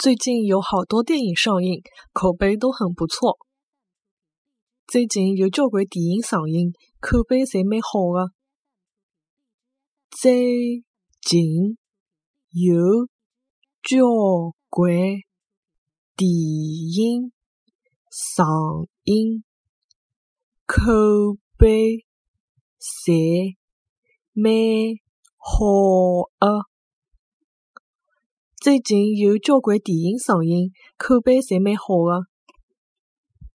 最近有好多电影上映，口碑都很不错。最近有交关电影上映，口碑侪蛮好的。最近有交关电影上映，口碑侪蛮好的。最近有交关电影上映，口碑侪蛮好的。